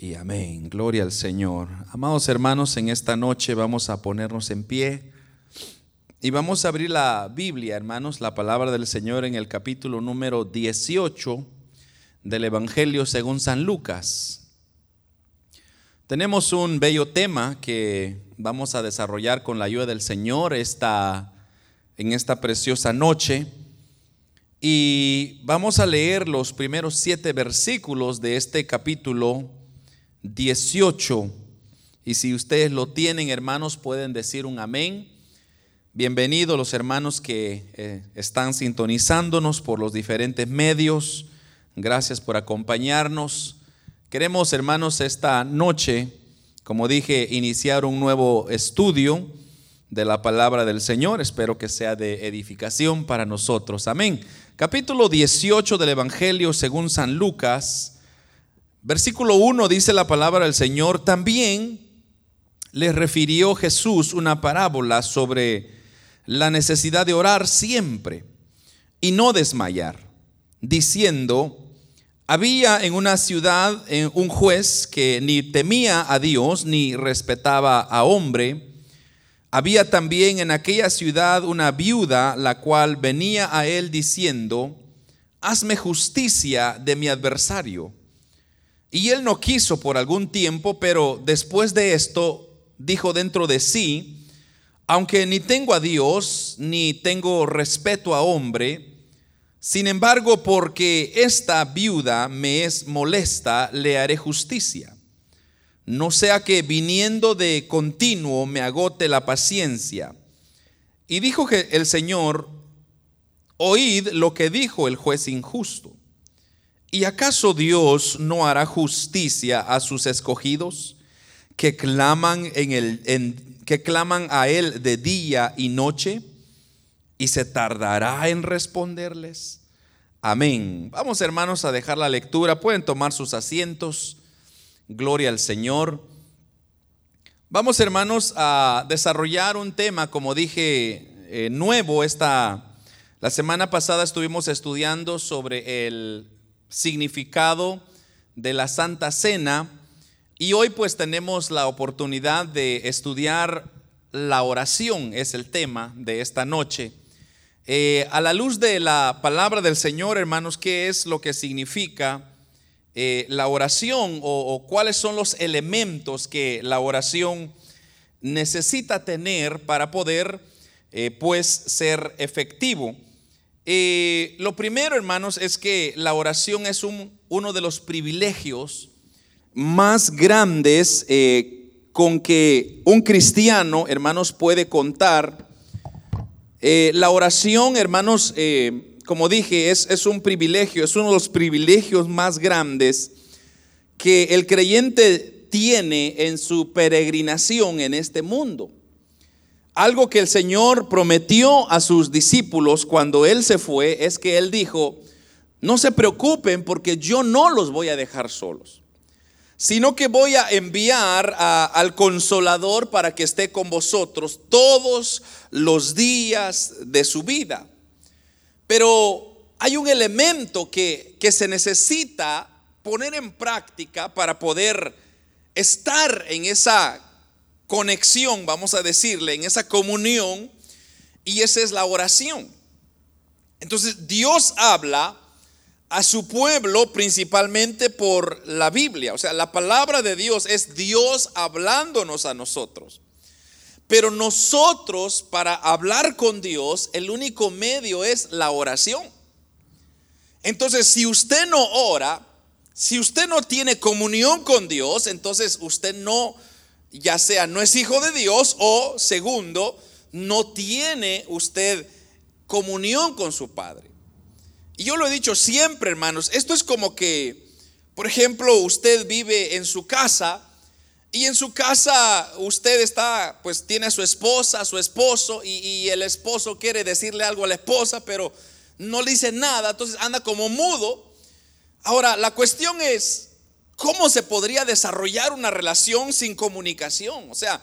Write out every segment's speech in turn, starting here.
y amén. Gloria al Señor. Amados hermanos, en esta noche vamos a ponernos en pie y vamos a abrir la Biblia, hermanos, la palabra del Señor en el capítulo número 18 del Evangelio según San Lucas. Tenemos un bello tema que vamos a desarrollar con la ayuda del Señor esta, en esta preciosa noche. Y vamos a leer los primeros siete versículos de este capítulo 18. Y si ustedes lo tienen, hermanos, pueden decir un amén. Bienvenidos los hermanos que eh, están sintonizándonos por los diferentes medios. Gracias por acompañarnos. Queremos, hermanos, esta noche, como dije, iniciar un nuevo estudio de la palabra del Señor. Espero que sea de edificación para nosotros. Amén. Capítulo 18 del Evangelio según San Lucas Versículo 1 dice la palabra del Señor, también le refirió Jesús una parábola sobre la necesidad de orar siempre y no desmayar, diciendo, había en una ciudad un juez que ni temía a Dios ni respetaba a hombre. Había también en aquella ciudad una viuda, la cual venía a él diciendo, hazme justicia de mi adversario. Y él no quiso por algún tiempo, pero después de esto dijo dentro de sí, aunque ni tengo a Dios, ni tengo respeto a hombre, sin embargo, porque esta viuda me es molesta, le haré justicia. No sea que viniendo de continuo me agote la paciencia. Y dijo que el Señor, oíd lo que dijo el juez injusto. ¿Y acaso Dios no hará justicia a sus escogidos que claman, en el, que claman a Él de día y noche? ¿Y se tardará en responderles? Amén. Vamos hermanos a dejar la lectura. Pueden tomar sus asientos. Gloria al Señor. Vamos hermanos a desarrollar un tema, como dije, eh, nuevo. Esta, la semana pasada estuvimos estudiando sobre el significado de la Santa Cena y hoy pues tenemos la oportunidad de estudiar la oración, es el tema de esta noche. Eh, a la luz de la palabra del Señor, hermanos, ¿qué es lo que significa eh, la oración o, cuáles son los elementos que la oración necesita tener para poder eh, pues ser efectivo? Eh, lo primero, hermanos, es que la oración es uno de los privilegios más grandes eh, con que un cristiano, hermanos, puede contar. Eh, la oración, hermanos, como dije, es, es un privilegio, es uno de los privilegios más grandes que el creyente tiene en su peregrinación en este mundo. Algo que el Señor prometió a sus discípulos cuando Él se fue es que Él dijo, no se preocupen porque yo no los voy a dejar solos, sino que voy a enviar al consolador para que esté con vosotros todos los días de su vida. Pero hay un elemento que, que se necesita poner en práctica para poder estar en esa conexión, vamos a decirle, en esa comunión, y esa es la oración. Entonces Dios habla a su pueblo principalmente por la Biblia, o sea, la palabra de Dios es Dios hablándonos a nosotros. Pero nosotros para hablar con Dios, el único medio es la oración. Entonces, si usted no ora, si usted no tiene comunión con Dios, entonces usted no ya sea no es hijo de Dios o segundo, no tiene usted comunión con su Padre. Y yo lo he dicho siempre, hermanos, esto es como que, por ejemplo, usted vive en su casa y en su casa usted está, pues tiene a su esposa, a su esposo y, y el esposo quiere decirle algo a la esposa, pero no le dice nada, entonces anda como mudo. Ahora, la cuestión es, ¿Cómo se podría desarrollar una relación sin comunicación? O sea,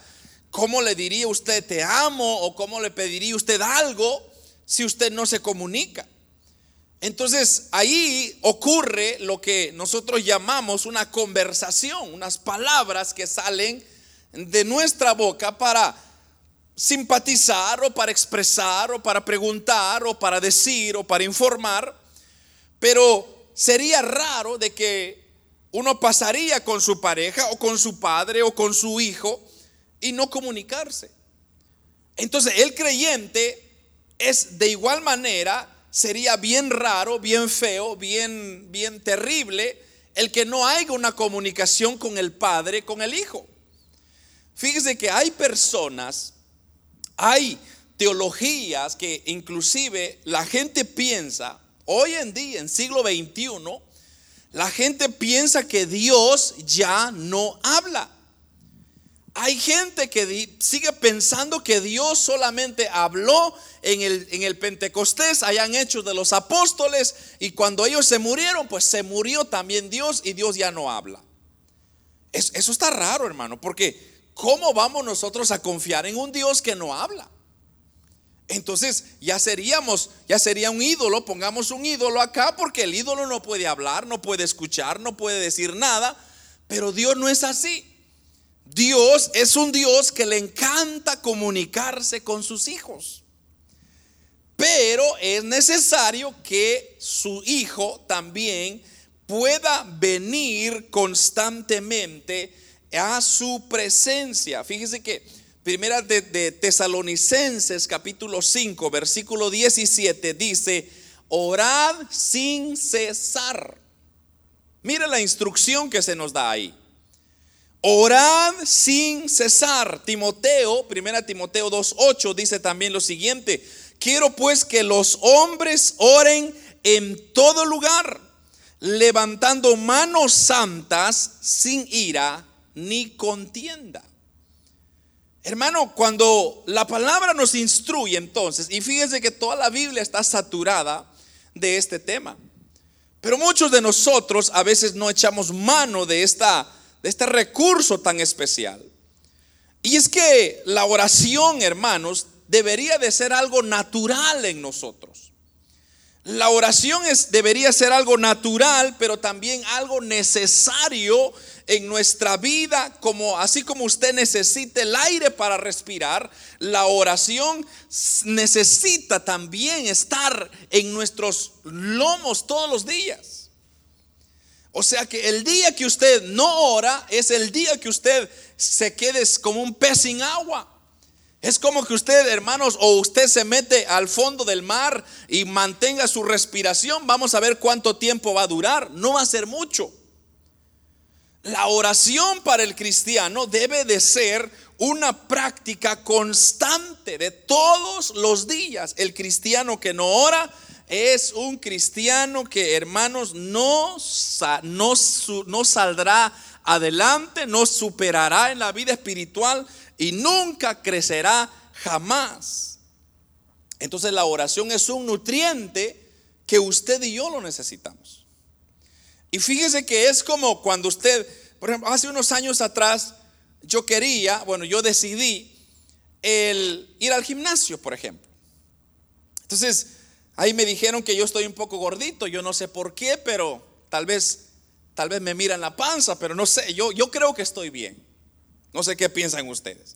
¿cómo le diría usted te amo o cómo le pediría usted algo si usted no se comunica? Entonces ahí ocurre lo que nosotros llamamos una conversación, unas palabras que salen de nuestra boca para simpatizar o para expresar o para preguntar o para decir o para informar, pero sería raro de que uno pasaría con su pareja o con su padre o con su hijo y no comunicarse. Entonces el creyente es de igual manera, sería bien raro, bien feo, bien, bien terrible el que no haya una comunicación con el padre, con el hijo. Fíjese que hay personas, hay teologías que inclusive la gente piensa, hoy en día, en siglo XXI, la gente piensa que Dios ya no habla. Hay gente que sigue pensando que Dios solamente habló en el, en el Pentecostés, hayan hecho de los apóstoles, y cuando ellos se murieron, pues se murió también Dios y Dios ya no habla. eso está raro, hermano, porque ¿cómo vamos nosotros a confiar en un Dios que no habla? Entonces ya seríamos, ya sería un ídolo, pongamos un ídolo acá, porque el ídolo no puede hablar, no puede escuchar, no puede decir nada, pero Dios no es así. Dios es un Dios que le encanta comunicarse con sus hijos. Pero es necesario que su hijo también pueda venir constantemente a su presencia. Fíjese que Primera de, Tesalonicenses capítulo 5 versículo 17 dice, orad sin cesar. Mire la instrucción que se nos da ahí. Orad sin cesar. Timoteo, primera Timoteo 2.8 dice también lo siguiente. Quiero pues que los hombres oren en todo lugar, levantando manos santas sin ira ni contienda. Hermano, cuando la palabra nos instruye entonces, y fíjense que toda la Biblia está saturada de este tema, pero muchos de nosotros a veces no echamos mano de esta de este recurso tan especial. Y es que la oración, hermanos, debería de ser algo natural en nosotros. La oración es, debería ser algo natural, pero también algo necesario en nuestra vida, como así como usted necesita el aire para respirar, la oración necesita también estar en nuestros lomos todos los días. O sea que el día que usted no ora es el día que usted se quede como un pez sin agua. Es como que usted, hermanos, o usted se mete al fondo del mar y mantenga su respiración. Vamos a ver cuánto tiempo va a durar. No va a ser mucho. La oración para el cristiano debe de ser una práctica constante de todos los días. El cristiano que no ora es un cristiano que, hermanos, no, no, no saldrá adelante, no superará en la vida espiritual y nunca crecerá jamás. Entonces la oración es un nutriente que usted y yo lo necesitamos. Y fíjese que es como cuando usted, por ejemplo, hace unos años atrás, yo quería, bueno, yo decidí el ir al gimnasio, por ejemplo. Entonces, Ahí me dijeron que yo estoy un poco gordito, yo no sé por qué, pero tal vez, tal vez me miran la panza, pero no sé, yo, yo creo que estoy bien. No sé qué piensan ustedes.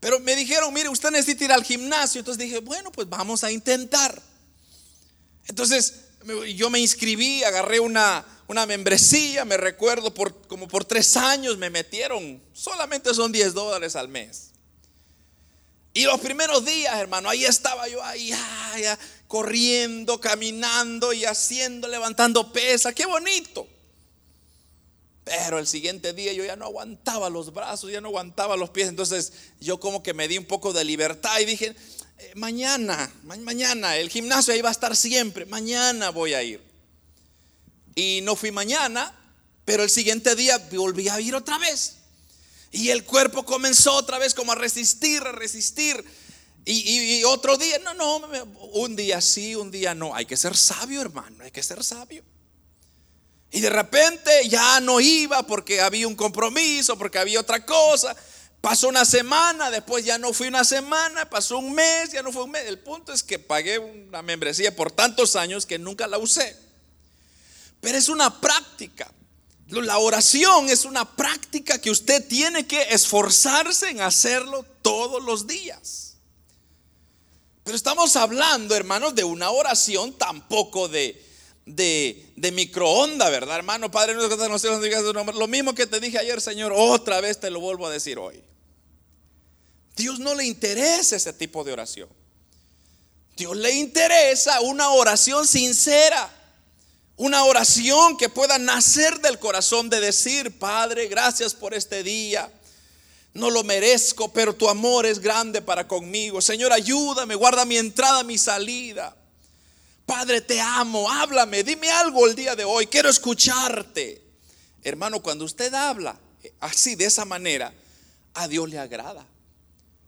Pero me dijeron, mire, usted necesita ir al gimnasio. Entonces dije, bueno, pues vamos a intentar. Entonces yo me inscribí, agarré una, una membresía, me recuerdo, por, como por tres años me metieron, solamente son 10 dólares al mes. Y los primeros días, hermano, ahí estaba yo, ahí, corriendo, caminando y haciendo, levantando pesas. Qué bonito. Pero el siguiente día yo ya no aguantaba los brazos, ya no aguantaba los pies. Entonces yo como que me di un poco de libertad y dije, eh, mañana, mañana, el gimnasio ahí va a estar siempre, mañana voy a ir. Y no fui mañana, pero el siguiente día volví a ir otra vez. Y el cuerpo comenzó otra vez como a resistir, a resistir. Y, otro día, no, no, un día sí, un día no. Hay que ser sabio, hermano, hay que ser sabio. Y de repente ya no iba porque había un compromiso, porque había otra cosa. Pasó una semana, después ya no fui una semana, pasó un mes, ya no fue un mes. El punto es que pagué una membresía por tantos años que nunca la usé. Pero es una práctica. La oración es una práctica que usted tiene que esforzarse en hacerlo todos los días. Pero estamos hablando, hermanos, de una oración tampoco de, de, de microonda, ¿verdad, hermano? Padre. Lo mismo que te dije ayer, Señor, otra vez te lo vuelvo a decir hoy. Dios no le interesa ese tipo de oración. Dios le interesa una oración sincera. Una oración que pueda nacer del corazón de decir, Padre, gracias por este día. No lo merezco, pero tu amor es grande para conmigo. Señor, ayúdame, guarda mi entrada, mi salida. Padre, te amo, háblame, dime algo el día de hoy, quiero escucharte. Hermano, cuando usted habla así, de esa manera, a Dios le agrada.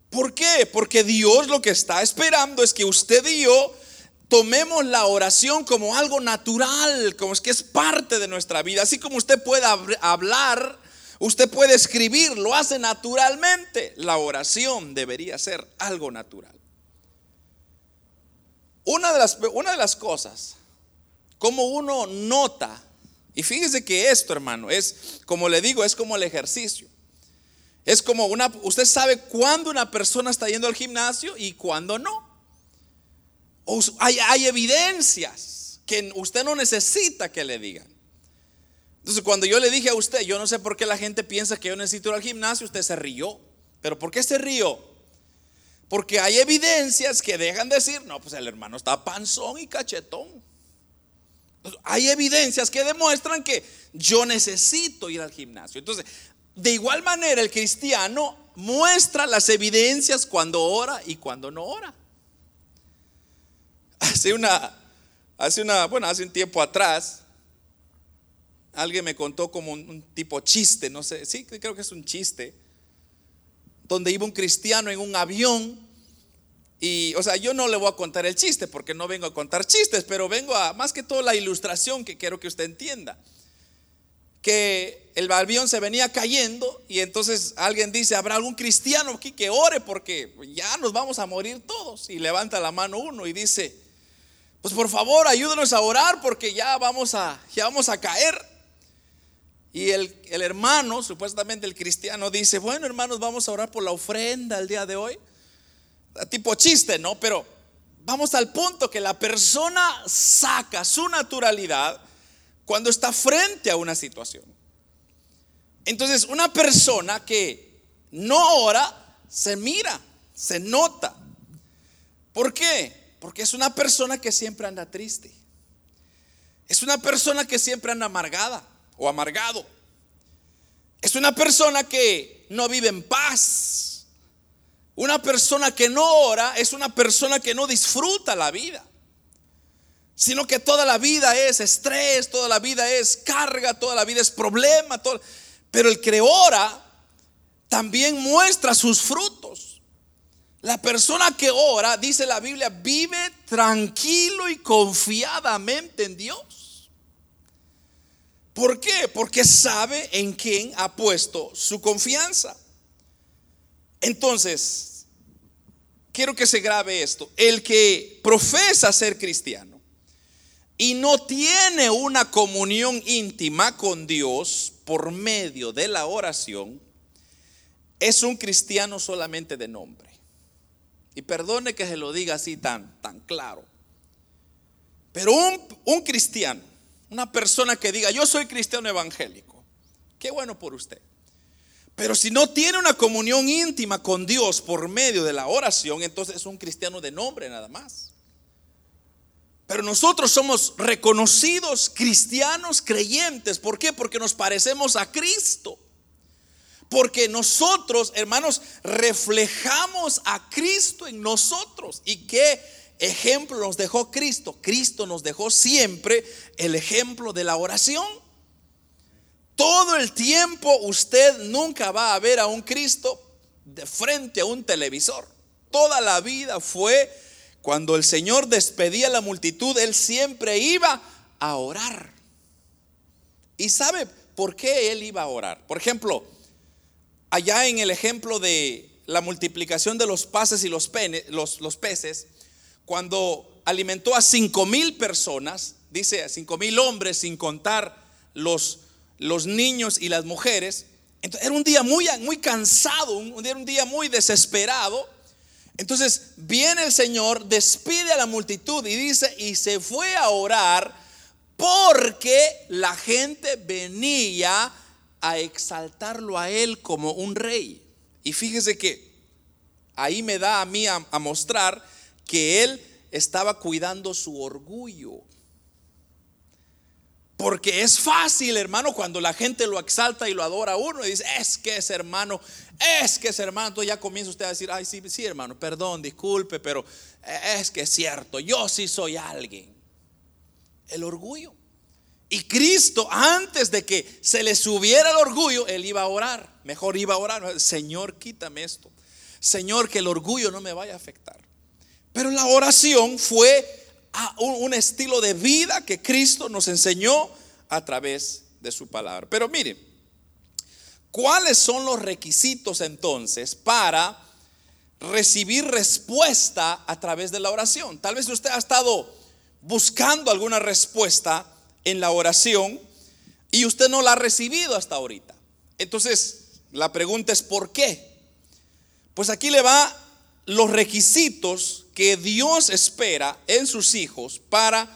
¿Por qué? Porque Dios lo que está esperando es que usted y yo tomemos la oración como algo natural, como es que es parte de nuestra vida. Así como usted puede hablar, usted puede escribir, lo hace naturalmente. La oración debería ser algo natural. Una de las, una de las cosas, como uno nota, y fíjese que esto, hermano, es, como le digo, es como el ejercicio. Es como una, usted sabe cuándo una persona está yendo al gimnasio y cuándo no hay, evidencias que usted no necesita que le digan. Entonces, cuando yo le dije a usted, yo no sé por qué la gente piensa que yo necesito ir al gimnasio, usted se rió. ¿Pero por qué se rió? Porque hay evidencias que dejan decir, no, pues el hermano está panzón y cachetón. hay evidencias que demuestran que yo necesito ir al gimnasio. Entonces, de igual manera, el cristiano muestra las evidencias cuando ora y cuando no ora. Hace una, hace una, bueno, hace un tiempo atrás, alguien me contó como un, tipo chiste, no sé, sí, creo que es un chiste, donde iba un cristiano en un avión y, o sea, yo no le voy a contar el chiste porque no vengo a contar chistes, pero vengo a, más que todo la ilustración que quiero que usted entienda. Que el avión se venía cayendo y entonces alguien dice, ¿habrá algún cristiano aquí que ore porque ya nos vamos a morir todos? Y levanta la mano uno y dice, pues por favor ayúdenos a orar porque ya vamos a, ya vamos a caer. Y el, el, hermano, supuestamente el cristiano, dice, bueno hermanos, vamos a orar por la ofrenda el día de hoy. Tipo chiste, ¿no? Pero vamos al punto que la persona saca su naturalidad cuando está frente a una situación. Entonces, una persona que no ora, se mira, se nota. ¿Por qué? Porque es una persona que siempre anda triste. Es una persona que siempre anda amargada o amargado. Es una persona que no vive en paz. Una persona que no ora es una persona que no disfruta la vida. Sino que toda la vida es estrés, toda la vida es carga, toda la vida es problema. Pero el que ora también muestra sus frutos. La persona que ora, dice la Biblia, vive tranquilo y confiadamente en Dios. ¿Por qué? Porque sabe en quién ha puesto su confianza. Entonces, quiero que se grabe esto. El que profesa ser cristiano y no tiene una comunión íntima con Dios por medio de la oración, es un cristiano solamente de nombre. Y perdone que se lo diga así tan, tan claro. Pero un, un cristiano, una persona que diga, yo soy cristiano evangélico, qué bueno por usted. Pero si no tiene una comunión íntima con Dios por medio de la oración, entonces es un cristiano de nombre nada más. Pero nosotros somos reconocidos cristianos creyentes. ¿Por qué? Porque nos parecemos a Cristo. Porque nosotros, hermanos, reflejamos a Cristo en nosotros. ¿Y qué ejemplo nos dejó Cristo? Cristo nos dejó siempre el ejemplo de la oración. Todo el tiempo usted nunca va a ver a un Cristo de frente a un televisor. Toda la vida fue cuando el Señor despedía a la multitud, Él siempre iba a orar. ¿Y sabe por qué Él iba a orar? Por ejemplo, allá en el ejemplo de la multiplicación de los pases y los, peces, cuando alimentó a cinco mil personas, dice a cinco mil hombres sin contar los, los niños y las mujeres, entonces, era un día muy, muy cansado, un, un día muy desesperado. Entonces viene el Señor, despide a la multitud y dice, y se fue a orar porque la gente venía a exaltarlo a él como un rey. Y fíjese que ahí me da a mí a, mostrar que él estaba cuidando su orgullo. Porque es fácil, hermano, cuando la gente lo exalta y lo adora a uno y dice, es que es hermano, es que es hermano. Entonces ya comienza usted a decir, ay, sí, sí, hermano, perdón, disculpe, pero es que es cierto, yo sí soy alguien. El orgullo. Y Cristo, antes de que se le subiera el orgullo, él iba a orar. Mejor iba a orar. Señor, quítame esto. Señor, que el orgullo no me vaya a afectar. Pero la oración fue un, estilo de vida que Cristo nos enseñó a través de su palabra. Pero mire, ¿cuáles son los requisitos entonces para recibir respuesta a través de la oración? Tal vez usted ha estado buscando alguna respuesta en la oración y usted no la ha recibido hasta ahorita. Entonces, la pregunta es ¿por qué? Pues aquí le va los requisitos que Dios espera en sus hijos para,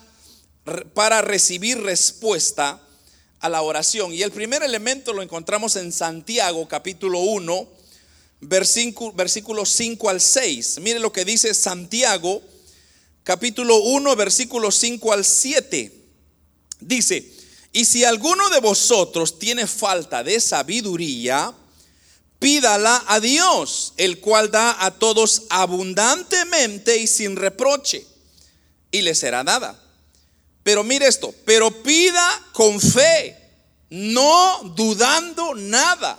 para recibir respuesta a la oración. Y el primer elemento lo encontramos en Santiago capítulo 1, versículo, versículos 5 al 6. Mire lo que dice Santiago capítulo 1, versículos 5 al 7. Dice, y si alguno de vosotros tiene falta de sabiduría, pídala a Dios, el cual da a todos abundantemente y sin reproche, y le será dada. Pero mire esto, pero pida con fe, no dudando nada,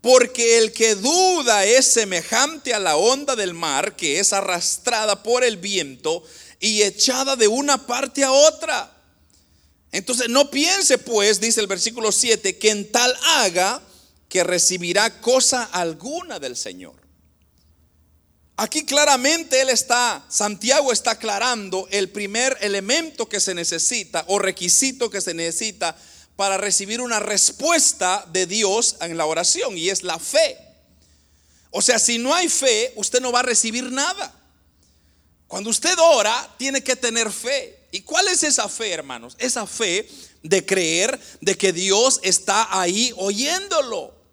porque el que duda es semejante a la onda del mar que es arrastrada por el viento y echada de una parte a otra. Entonces no piense pues, dice el versículo 7, que en tal haga que recibirá cosa alguna del Señor. Aquí claramente él está, Santiago está aclarando el primer elemento que se necesita o requisito que se necesita para recibir una respuesta de Dios en la oración y es la fe. O sea, si no hay fe, usted no va a recibir nada. Cuando usted ora, tiene que tener fe. ¿Y cuál es esa fe, hermanos? Esa fe de creer de que Dios está ahí oyéndolo.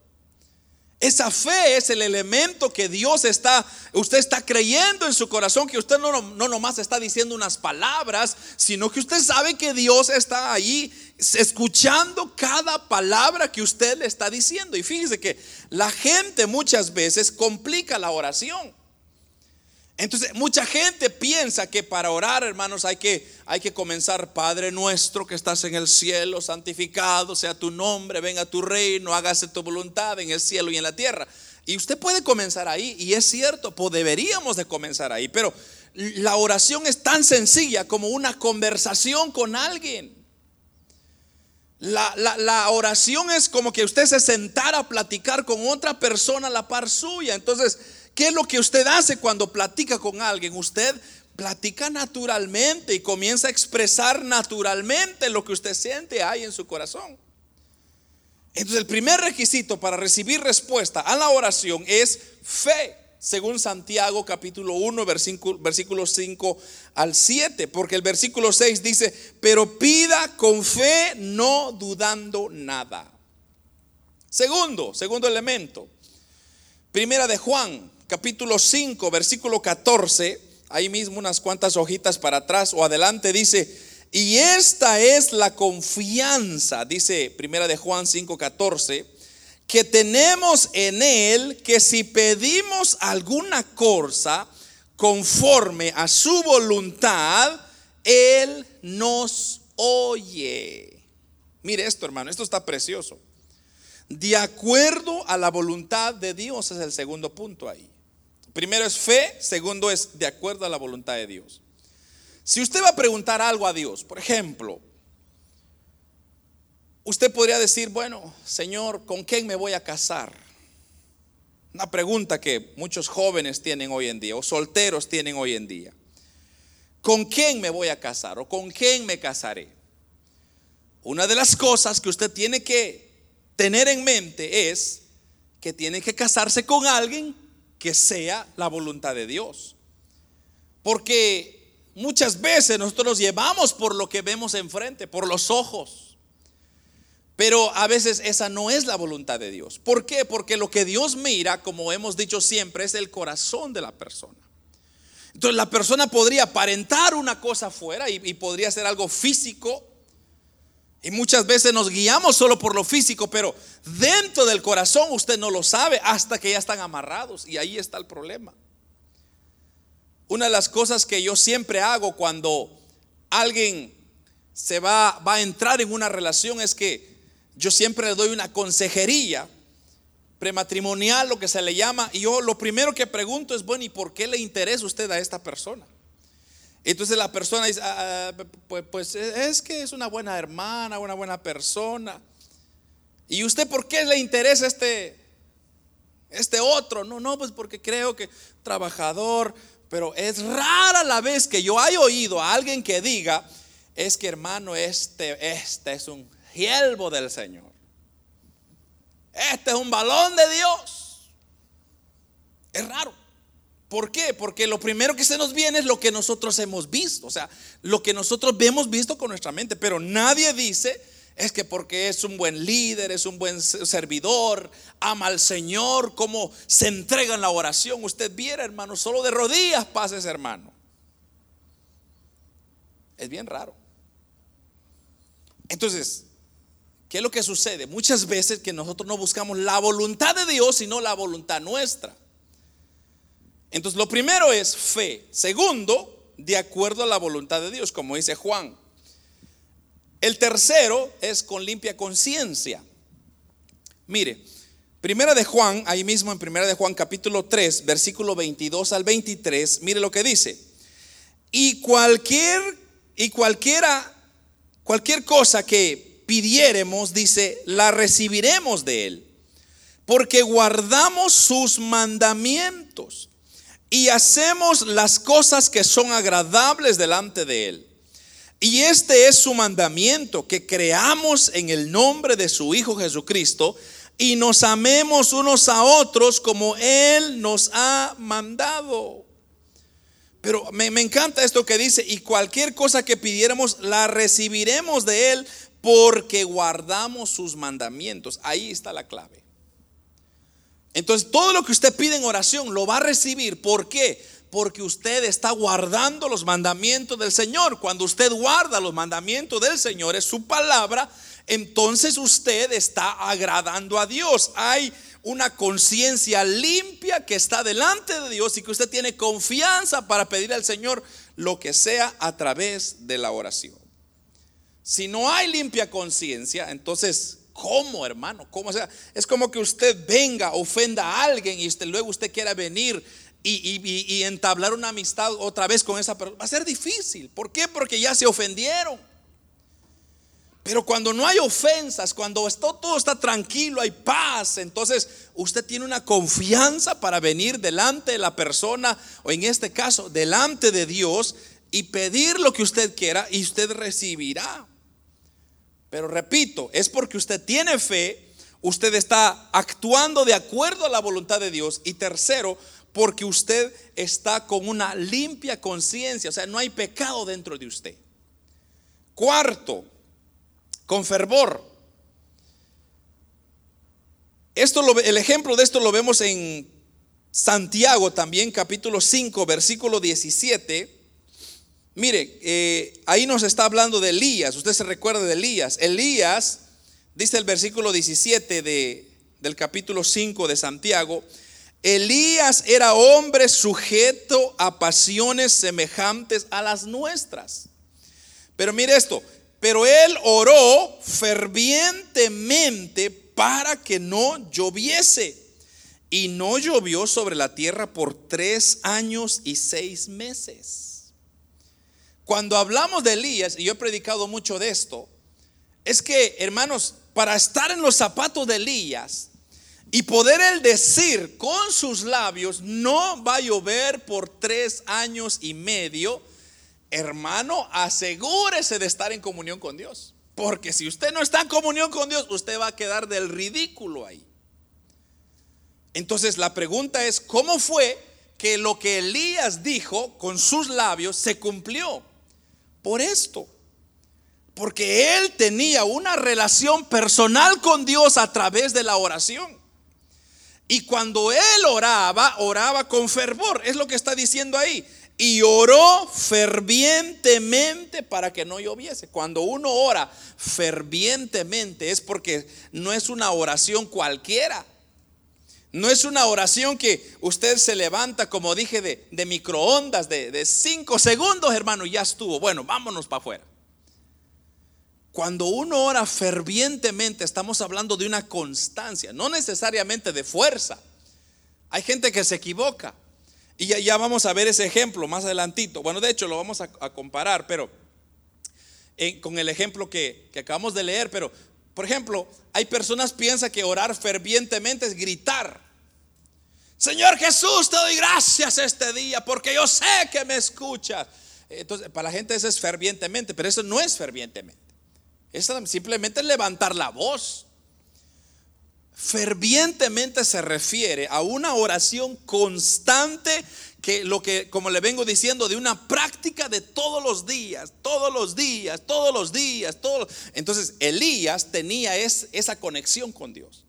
Esa fe es el elemento que Dios está, usted está creyendo en su corazón, que usted no, no nomás está diciendo unas palabras, sino que usted sabe que Dios está ahí escuchando cada palabra que usted le está diciendo. Y fíjese que la gente muchas veces complica la oración. Entonces, mucha gente piensa que para orar, hermanos, hay que, hay que comenzar, Padre nuestro que estás en el cielo, santificado sea tu nombre, venga tu reino, hágase tu voluntad en el cielo y en la tierra. Y usted puede comenzar ahí, y es cierto, pues deberíamos de comenzar ahí, pero la oración es tan sencilla como una conversación con alguien. La, la, oración es como que usted se sentara a platicar con otra persona a la par suya. Entonces, ¿Qué es lo que usted hace cuando platica con alguien? Usted platica naturalmente y comienza a expresar naturalmente lo que usted siente ahí en su corazón. Entonces el primer requisito para recibir respuesta a la oración es fe, según Santiago capítulo 1, versículo, versículo 5 al 7, porque el versículo 6 dice, pero pida con fe, no dudando nada. Segundo, segundo elemento, primera de Juan capítulo 5, versículo 14, ahí mismo unas cuantas hojitas para atrás o adelante dice, y esta es la confianza, dice Primera de Juan 5, 14, que tenemos en él que si pedimos alguna cosa conforme a su voluntad, él nos oye. Mire esto, hermano, esto está precioso. De acuerdo a la voluntad de Dios es el segundo punto ahí. Primero es fe, segundo es de acuerdo a la voluntad de Dios. Si usted va a preguntar algo a Dios, por ejemplo, usted podría decir, bueno, Señor, ¿con quién me voy a casar? Una pregunta que muchos jóvenes tienen hoy en día o solteros tienen hoy en día. ¿Con quién me voy a casar o con quién me casaré? Una de las cosas que usted tiene que tener en mente es que tiene que casarse con alguien que sea la voluntad de Dios. Porque muchas veces nosotros nos llevamos por lo que vemos enfrente, por los ojos. Pero a veces esa no es la voluntad de Dios. ¿Por qué? Porque lo que Dios mira, como hemos dicho siempre, es el corazón de la persona. Entonces la persona podría aparentar una cosa afuera y, podría ser algo físico. Y muchas veces nos guiamos solo por lo físico, pero dentro del corazón usted no lo sabe hasta que ya están amarrados. Y ahí está el problema. Una de las cosas que yo siempre hago cuando alguien se va, va a entrar en una relación es que yo siempre le doy una consejería prematrimonial, lo que se le llama, y yo lo primero que pregunto es, bueno, ¿y por qué le interesa usted a esta persona? Entonces la persona dice, ah, ah, pues, pues, es que es una buena hermana, una buena persona. ¿Y usted por qué le interesa este, este otro? No, no, pues porque creo que trabajador, pero es rara la vez que yo haya oído a alguien que diga, es que hermano, este, este es un siervo del Señor. Este es un balón de Dios. Es raro. ¿Por qué? Porque lo primero que se nos viene es lo que nosotros hemos visto, o sea, lo que nosotros hemos visto con nuestra mente, pero nadie dice es que porque es un buen líder, es un buen servidor, ama al Señor, cómo se entrega en la oración. Usted viera, hermano, solo de rodillas pasa ese hermano. Es bien raro. Entonces, ¿Qué es lo que sucede? Muchas veces que nosotros no buscamos la voluntad de Dios, sino la voluntad nuestra. Entonces, lo primero es fe. Segundo, de acuerdo a la voluntad de Dios, como dice Juan. El tercero es con limpia conciencia. Mire, primera de Juan, ahí mismo en primera de Juan capítulo 3, versículo 22 al 23, mire lo que dice. Y cualquier y cualquiera cualquier cosa que pidiéremos, dice, la recibiremos de Él. Porque guardamos sus mandamientos y hacemos las cosas que son agradables delante de Él. Y este es su mandamiento, que creamos en el nombre de su Hijo Jesucristo y nos amemos unos a otros como Él nos ha mandado. Pero me, me, encanta esto que dice, y cualquier cosa que pidiéramos, la recibiremos de Él porque guardamos sus mandamientos. Ahí está la clave. Entonces, todo lo que usted pide en oración lo va a recibir. ¿Por qué? Porque usted está guardando los mandamientos del Señor. Cuando usted guarda los mandamientos del Señor, es su palabra, entonces usted está agradando a Dios. Hay una conciencia limpia que está delante de Dios y que usted tiene confianza para pedir al Señor lo que sea a través de la oración. Si no hay limpia conciencia, entonces, ¿cómo, hermano? ¿Cómo? sea, es como que usted venga, ofenda a alguien y usted, luego usted quiera venir y, entablar una amistad otra vez con esa persona. Va a ser difícil. ¿Por qué? Porque ya se ofendieron. Pero cuando no hay ofensas, cuando todo está tranquilo, hay paz, entonces usted tiene una confianza para venir delante de la persona, o en este caso, delante de Dios, y pedir lo que usted quiera y usted recibirá. Pero repito, es porque usted tiene fe, usted está actuando de acuerdo a la voluntad de Dios. Y tercero, porque usted está con una limpia conciencia, o sea, no hay pecado dentro de usted. Cuarto, con fervor. Esto el ejemplo de esto lo vemos en Santiago también, capítulo 5, versículo 17 Mire, eh, ahí nos está hablando de Elías. Usted se recuerda de Elías. Elías, dice el versículo 17 de, del capítulo 5 de Santiago, Elías era hombre sujeto a pasiones semejantes a las nuestras. Pero mire esto, pero él oró fervientemente para que no lloviese. Y no llovió sobre la tierra por tres años y seis meses. Cuando hablamos de Elías, y yo he predicado mucho de esto, es que, hermanos, para estar en los zapatos de Elías, y poder él decir con sus labios, no va a llover por tres años y medio, hermano, asegúrese de estar en comunión con Dios. Porque si usted no está en comunión con Dios, usted va a quedar del ridículo ahí. Entonces la pregunta es, ¿cómo fue que lo que Elías dijo con sus labios se cumplió? Por esto. Porque él tenía una relación personal con Dios a través de la oración. Y cuando él oraba, oraba con fervor. Es lo que está diciendo ahí. Y oró fervientemente para que no lloviese. Cuando uno ora fervientemente es porque no es una oración cualquiera. No es una oración que usted se levanta, como dije, de, microondas, de, cinco segundos, hermano, ya estuvo. Bueno, vámonos para afuera. Cuando uno ora fervientemente, estamos hablando de una constancia, no necesariamente de fuerza. Hay gente que se equivoca. Y ya, vamos a ver ese ejemplo más adelantito. Bueno, de hecho lo vamos a, comparar, pero con el ejemplo que acabamos de leer. Pero, por ejemplo, hay personas que piensan que orar fervientemente es gritar. Señor Jesús, te doy gracias este día porque yo sé que me escuchas. Entonces, para la gente eso es fervientemente, pero eso no es fervientemente. Es simplemente levantar la voz. Fervientemente se refiere a una oración constante que lo que, como le vengo diciendo, de una práctica de todos los días, todos los días, todos los días, todos. Entonces Elías tenía esa conexión con Dios.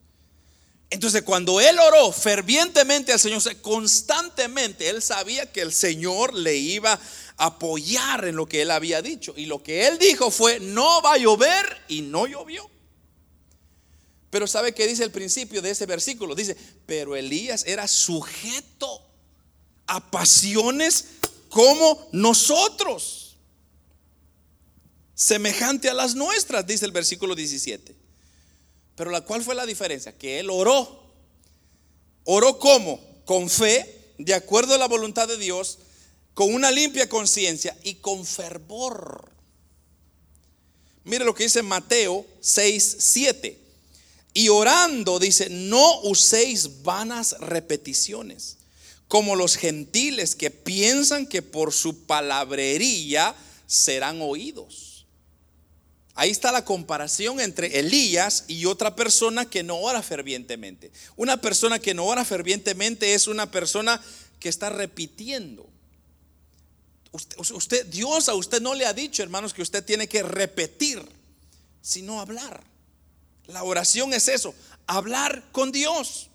Entonces cuando él oró fervientemente al Señor, constantemente, él sabía que el Señor le iba a apoyar en lo que él había dicho. Y lo que él dijo fue, no va a llover y no llovió. Pero ¿sabe qué dice el principio de ese versículo? Dice, pero Elías era sujeto a pasiones como nosotros. Semejante a las nuestras, dice el versículo 17. Pero la cual fue la diferencia? Que él oró. Oró como? Con fe, de acuerdo a la voluntad de Dios, con una limpia conciencia y con fervor. Mire lo que dice Mateo 6, 7. Y orando dice, no uséis vanas repeticiones, como los gentiles que piensan que por su palabrería serán oídos. Ahí está la comparación entre Elías y otra persona que no ora fervientemente. Una persona que no ora fervientemente es una persona que está repitiendo. Usted, Dios a usted no le ha dicho, hermanos, que usted tiene que repetir, sino hablar. La oración es eso, hablar con Dios.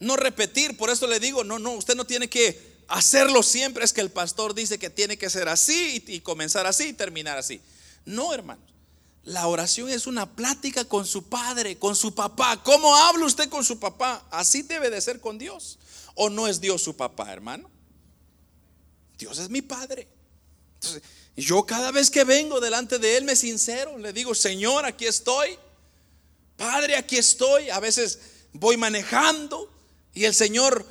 No repetir, por eso le digo, no, no, usted no tiene que hacerlo siempre, es que el pastor dice que tiene que ser así y comenzar así y terminar así. No, hermanos. La oración es una plática con su padre, con su papá. ¿Cómo habla usted con su papá? Así debe de ser con Dios. ¿O no es Dios su papá, hermano? Dios es mi padre. Entonces, yo cada vez que vengo delante de Él me sincero, le digo, Señor, aquí estoy. Padre, aquí estoy. A veces voy manejando y el Señor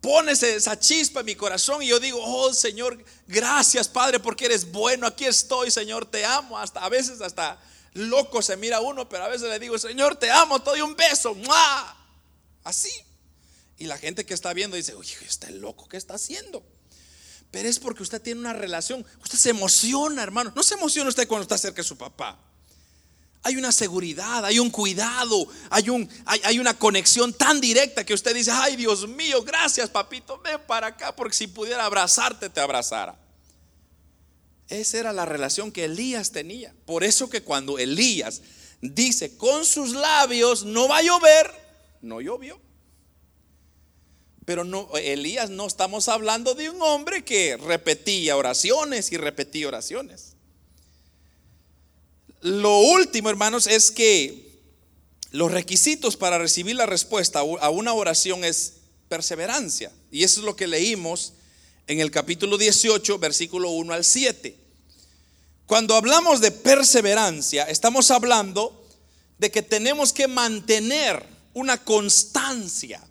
pone esa chispa en mi corazón y yo digo, oh Señor, gracias Padre porque eres bueno, aquí estoy Señor, te amo, hasta a veces hasta loco se mira uno, pero a veces le digo, Señor, te amo, te doy un beso, así. Y la gente que está viendo dice, oye, está loco, ¿qué está haciendo? Pero es porque usted tiene una relación, usted se emociona, hermano. No se emociona usted cuando está cerca de su papá. Hay una seguridad, hay un cuidado, hay, un, hay, una conexión tan directa que usted dice, ay Dios mío, gracias papito, ven para acá, porque si pudiera abrazarte, te abrazara. Esa era la relación que Elías tenía. Por eso que cuando Elías dice con sus labios, no va a llover, no llovió. Pero no, Elías no estamos hablando de un hombre que repetía oraciones y repetía oraciones. Lo último, hermanos, es que los requisitos para recibir la respuesta a una oración es perseverancia. Y eso es lo que leímos en el capítulo 18, versículo 1 al 7. Cuando hablamos de perseverancia, estamos hablando de que tenemos que mantener una constancia,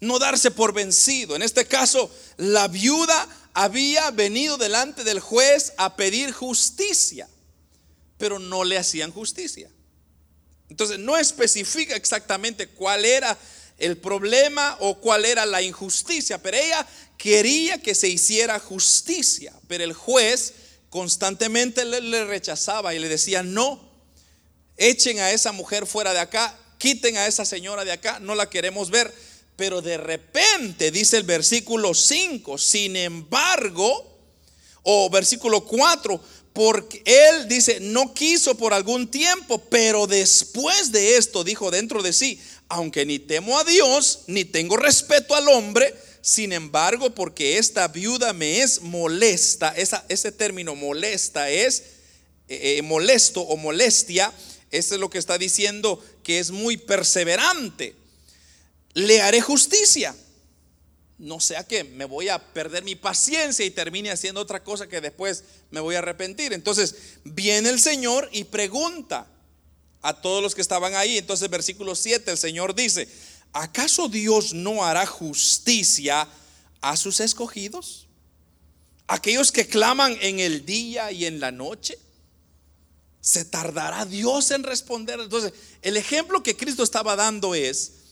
no darse por vencido. En este caso, la viuda había venido delante del juez a pedir justicia pero no le hacían justicia. Entonces no especifica exactamente cuál era el problema o cuál era la injusticia, pero ella quería que se hiciera justicia, pero el juez constantemente le, rechazaba y le decía, no, echen a esa mujer fuera de acá, quiten a esa señora de acá, no la queremos ver. Pero de repente, dice el versículo 5, sin embargo, o versículo 4, porque él dice, no quiso por algún tiempo, pero después de esto dijo dentro de sí, aunque ni temo a Dios, ni tengo respeto al hombre, sin embargo, porque esta viuda me es molesta, ese término molesta es eh, eh, molesto o molestia, eso es lo que está diciendo que es muy perseverante. Le haré justicia no sea que me voy a perder mi paciencia y termine haciendo otra cosa que después me voy a arrepentir. Entonces viene el Señor y pregunta a todos los que estaban ahí. Entonces versículo 7 el Señor dice, ¿acaso Dios no hará justicia a sus escogidos? Aquellos que claman en el día y en la noche. ¿Se tardará Dios en responder? Entonces, el ejemplo que Cristo estaba dando es,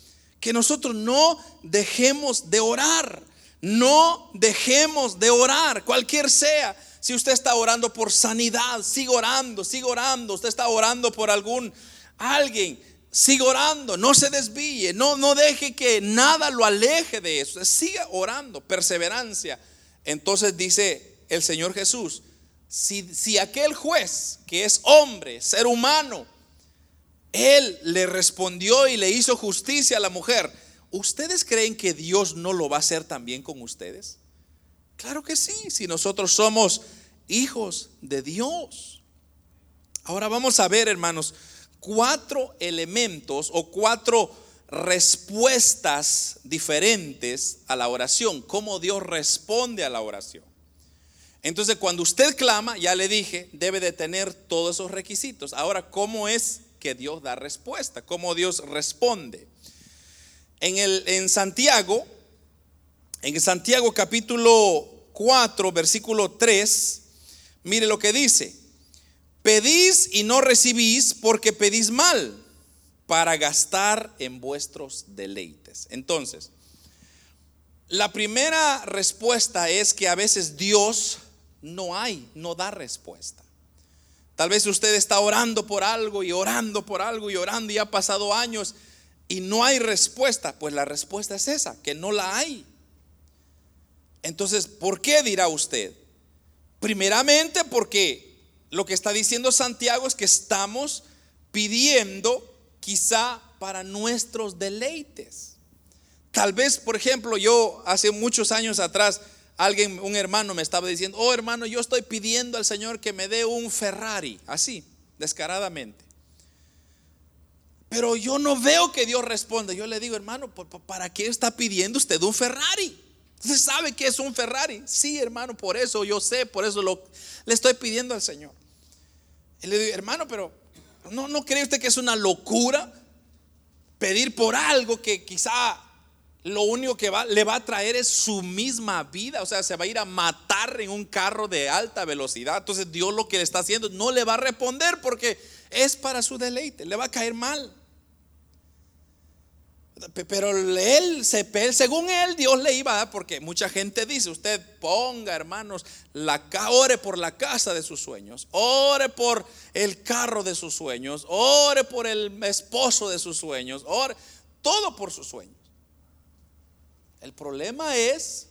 que nosotros no dejemos de orar. No dejemos de orar, cualquier sea. Si usted está orando por sanidad, siga orando, siga orando. Usted está orando por algún alguien, siga orando, no se desvíe, no, no deje que nada lo aleje de eso. Siga orando, perseverancia. Entonces dice el Señor Jesús, si, si aquel juez que es hombre, ser humano, él le respondió y le hizo justicia a la mujer. ¿Ustedes creen que Dios no lo va a hacer también con ustedes? Claro que sí, si nosotros somos hijos de Dios. Ahora vamos a ver, hermanos, cuatro elementos o cuatro respuestas diferentes a la oración, cómo Dios responde a la oración. Entonces, cuando usted clama, ya le dije, debe de tener todos esos requisitos. Ahora, ¿cómo es que Dios da respuesta, cómo Dios responde. En, el, en Santiago, en Santiago capítulo 4, versículo 3, mire lo que dice. Pedís y no recibís porque pedís mal para gastar en vuestros deleites. Entonces, la primera respuesta es que a veces Dios no hay, no da respuesta. Tal vez usted está orando por algo y orando por algo y orando y ha pasado años y no hay respuesta. Pues la respuesta es esa, que no la hay. Entonces, ¿por qué dirá usted? Primeramente porque lo que está diciendo Santiago es que estamos pidiendo quizá para nuestros deleites. Tal vez, por ejemplo, yo hace muchos años atrás alguien, un hermano me estaba diciendo, oh hermano, yo estoy pidiendo al Señor que me dé un Ferrari, así, descaradamente. Pero yo no veo que Dios responda. Yo le digo, hermano, ¿para qué está pidiendo usted un Ferrari? ¿Usted sabe que es un Ferrari? Sí, hermano, por eso yo sé, por eso lo, le estoy pidiendo al Señor. Y le digo, hermano, pero ¿no, ¿no cree usted que es una locura pedir por algo que quizá lo único que va, le va a traer es su misma vida. O sea, se va a ir a matar en un carro de alta velocidad. Entonces Dios lo que le está haciendo no le va a responder porque es para su deleite. Le va a caer mal. Pero él, según él, Dios le iba a dar, porque mucha gente dice, usted ponga, hermanos, la, ore por la casa de sus sueños, ore por el carro de sus sueños, ore por el esposo de sus sueños, ore todo por sus sueños. El problema es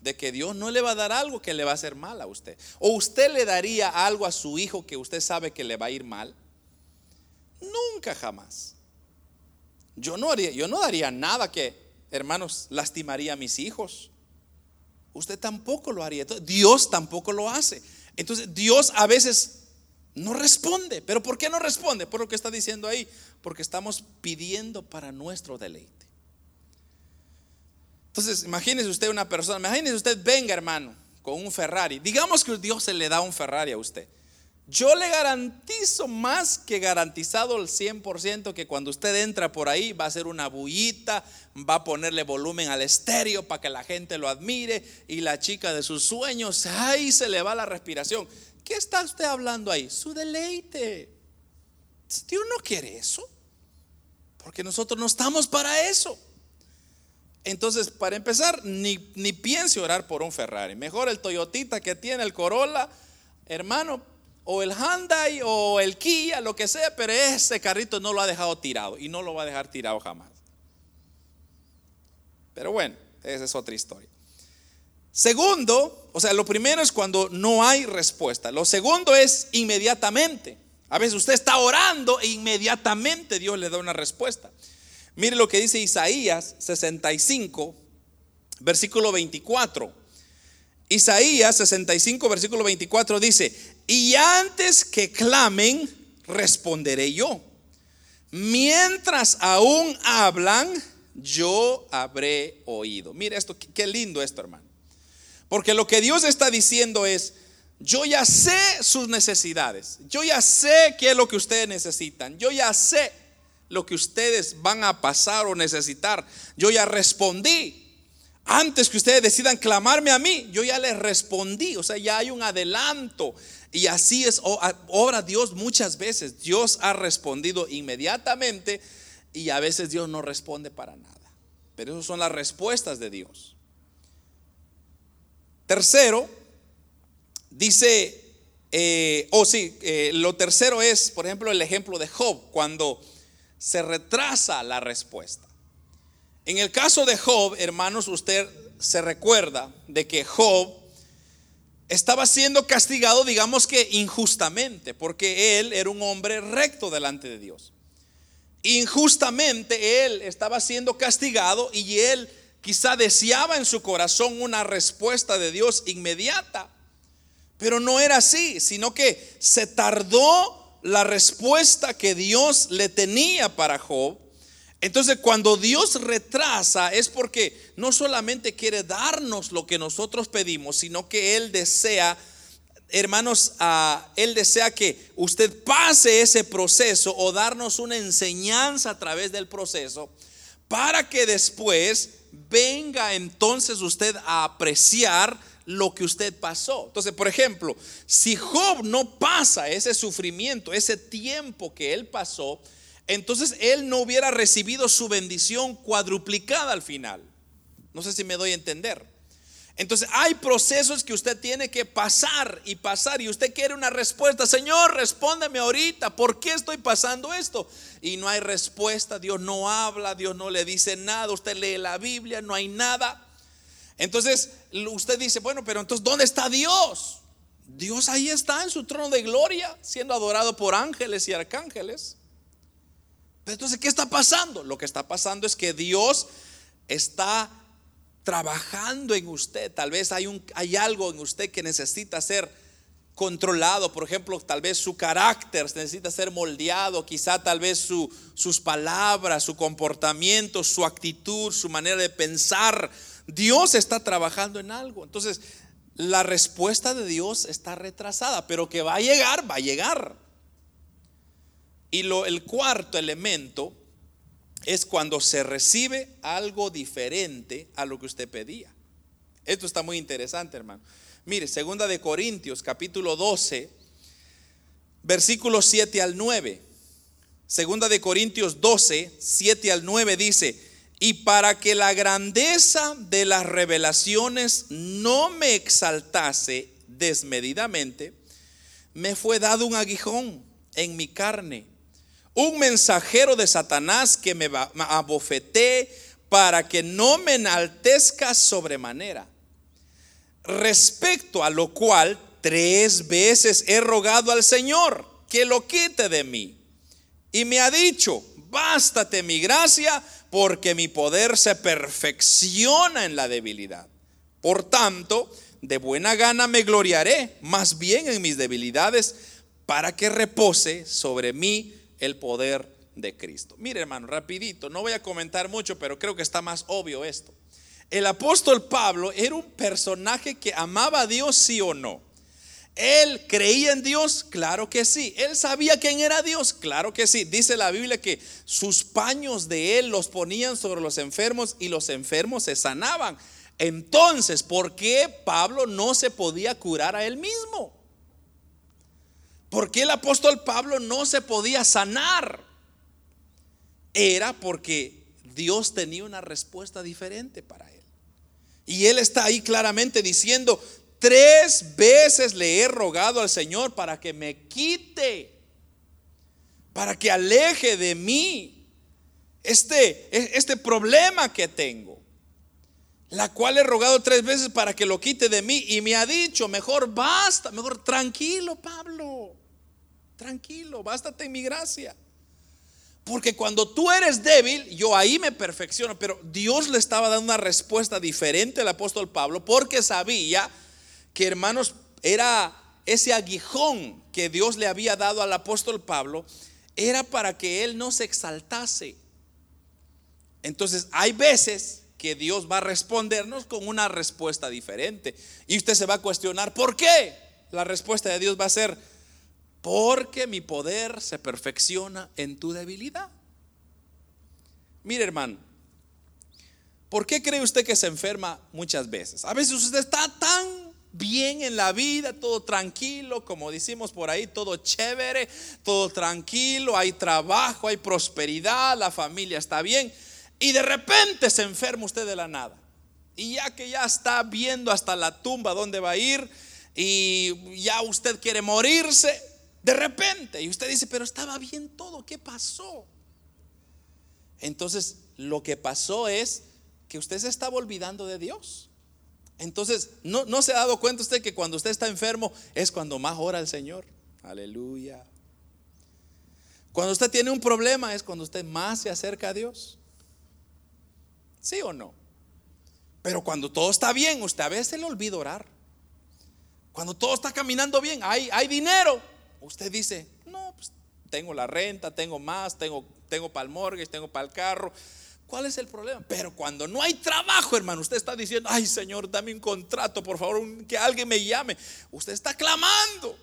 de que Dios no le va a dar algo que le va a hacer mal a usted. O usted le daría algo a su hijo que usted sabe que le va a ir mal. Nunca jamás. Yo no haría, yo no daría nada que, hermanos, lastimaría a mis hijos. Usted tampoco lo haría. Dios tampoco lo hace. Entonces, Dios a veces no responde. ¿Pero por qué no responde? Por lo que está diciendo ahí. Porque estamos pidiendo para nuestro deleite. Entonces, imagínese usted una persona, imagínese usted venga, hermano, con un Ferrari. Digamos que Dios se le da un Ferrari a usted. Yo le garantizo más que garantizado el 100% que cuando usted entra por ahí va a hacer una bullita, va a ponerle volumen al estéreo para que la gente lo admire y la chica de sus sueños, ahí se le va la respiración. ¿Qué está usted hablando ahí? Su deleite. Dios no quiere eso. Porque nosotros no estamos para eso. Entonces, para empezar, ni, ni piense orar por un Ferrari. Mejor el Toyotita que tiene el Corolla, hermano, o el Hyundai o el Kia, lo que sea, pero ese carrito no lo ha dejado tirado y no lo va a dejar tirado jamás. Pero bueno, esa es otra historia. Segundo, o sea, lo primero es cuando no hay respuesta. Lo segundo es inmediatamente. A veces usted está orando e inmediatamente Dios le da una respuesta. Mire lo que dice Isaías 65, versículo 24. Isaías 65, versículo 24 dice, y antes que clamen, responderé yo. Mientras aún hablan, yo habré oído. Mire esto, qué lindo esto, hermano. Porque lo que Dios está diciendo es, yo ya sé sus necesidades, yo ya sé qué es lo que ustedes necesitan, yo ya sé lo que ustedes van a pasar o necesitar, yo ya respondí. Antes que ustedes decidan clamarme a mí, yo ya les respondí, o sea, ya hay un adelanto. Y así es, obra Dios muchas veces. Dios ha respondido inmediatamente y a veces Dios no responde para nada. Pero esas son las respuestas de Dios. Tercero, dice, eh, o oh, sí, eh, lo tercero es, por ejemplo, el ejemplo de Job, cuando se retrasa la respuesta. En el caso de Job, hermanos, usted se recuerda de que Job estaba siendo castigado, digamos que injustamente, porque él era un hombre recto delante de Dios. Injustamente él estaba siendo castigado y él quizá deseaba en su corazón una respuesta de Dios inmediata. Pero no era así, sino que se tardó la respuesta que Dios le tenía para Job. Entonces cuando Dios retrasa es porque no solamente quiere darnos lo que nosotros pedimos, sino que Él desea hermanos, Él desea que usted pase ese proceso o darnos una enseñanza a través del proceso para que después venga entonces usted a apreciar lo que usted pasó. Entonces, por ejemplo, si Job no pasa ese sufrimiento, ese tiempo que él pasó, entonces él no hubiera recibido su bendición cuadruplicada al final. No sé si me doy a entender. Entonces hay procesos que usted tiene que pasar y pasar y usted quiere una respuesta. Señor, respóndeme ahorita, ¿por qué estoy pasando esto? Y no hay respuesta, Dios no habla, Dios no le dice nada, usted lee la Biblia, no hay nada. Entonces usted dice, bueno, pero entonces ¿dónde está Dios? Dios ahí está en su trono de gloria, siendo adorado por ángeles y arcángeles. Pero entonces, ¿qué está pasando? Lo que está pasando es que Dios está trabajando en usted. Tal vez hay, un, hay algo en usted que necesita ser controlado. Por ejemplo, tal vez su carácter necesita ser moldeado. Quizá tal vez su, sus palabras, su comportamiento, su actitud, su manera de pensar. Dios está trabajando en algo. Entonces, la respuesta de Dios está retrasada, pero que va a llegar, va a llegar. Y lo, el cuarto elemento es cuando se recibe algo diferente a lo que usted pedía. Esto está muy interesante, hermano. Mire, segunda de Corintios, capítulo 12, versículos 7 al 9. Segunda de Corintios 12, 7 al 9 dice, y para que la grandeza de las revelaciones no me exaltase desmedidamente, me fue dado un aguijón en mi carne un mensajero de Satanás que me abofeté para que no me enaltezca sobremanera. Respecto a lo cual tres veces he rogado al Señor que lo quite de mí. Y me ha dicho, bástate mi gracia porque mi poder se perfecciona en la debilidad. Por tanto, de buena gana me gloriaré, más bien en mis debilidades, para que repose sobre mí el poder de Cristo. Mire hermano, rapidito, no voy a comentar mucho, pero creo que está más obvio esto. El apóstol Pablo era un personaje que amaba a Dios, sí o no. Él creía en Dios, claro que sí. Él sabía quién era Dios, claro que sí. Dice la Biblia que sus paños de él los ponían sobre los enfermos y los enfermos se sanaban. Entonces, ¿por qué Pablo no se podía curar a él mismo? ¿Por qué el apóstol Pablo no se podía sanar? era porque Dios tenía una respuesta diferente para él. Y él está ahí claramente diciendo, tres veces le he rogado al Señor para que me quite, para que aleje de mí este, este problema que tengo, la cual he rogado tres veces para que lo quite de mí y me ha dicho, mejor basta, mejor tranquilo Pablo, tranquilo, bástate en mi gracia. Porque cuando tú eres débil, yo ahí me perfecciono, pero Dios le estaba dando una respuesta diferente al apóstol Pablo porque sabía que hermanos era ese aguijón que Dios le había dado al apóstol Pablo, era para que él no se exaltase. Entonces hay veces que Dios va a respondernos con una respuesta diferente. Y usted se va a cuestionar, ¿por qué? La respuesta de Dios va a ser, porque mi poder se perfecciona en tu debilidad. Mire hermano, ¿por qué cree usted que se enferma muchas veces? A veces usted está tan bien en la vida, todo tranquilo, como decimos por ahí, todo chévere, todo tranquilo, hay trabajo, hay prosperidad, la familia está bien, y de repente se enferma usted de la nada. Y ya que ya está viendo hasta la tumba donde va a ir, y ya usted quiere morirse, de repente, y usted dice, pero estaba bien todo, ¿qué pasó? Entonces, lo que pasó es que usted se estaba olvidando de Dios. Entonces, no, no se ha dado cuenta usted que cuando usted está enfermo es cuando más ora el Señor. Aleluya. Cuando usted tiene un problema es cuando usted más se acerca a Dios. ¿Sí o no? Pero cuando todo está bien, usted a veces le olvida orar. Cuando todo está caminando bien, hay, hay dinero, Usted dice, no, pues tengo la renta, tengo más, tengo, tengo para el mortgage, tengo para el carro. ¿Cuál es el problema? Pero cuando no hay trabajo, hermano, usted está diciendo, ay Señor, dame un contrato, por favor, que alguien me llame. Usted está clamando.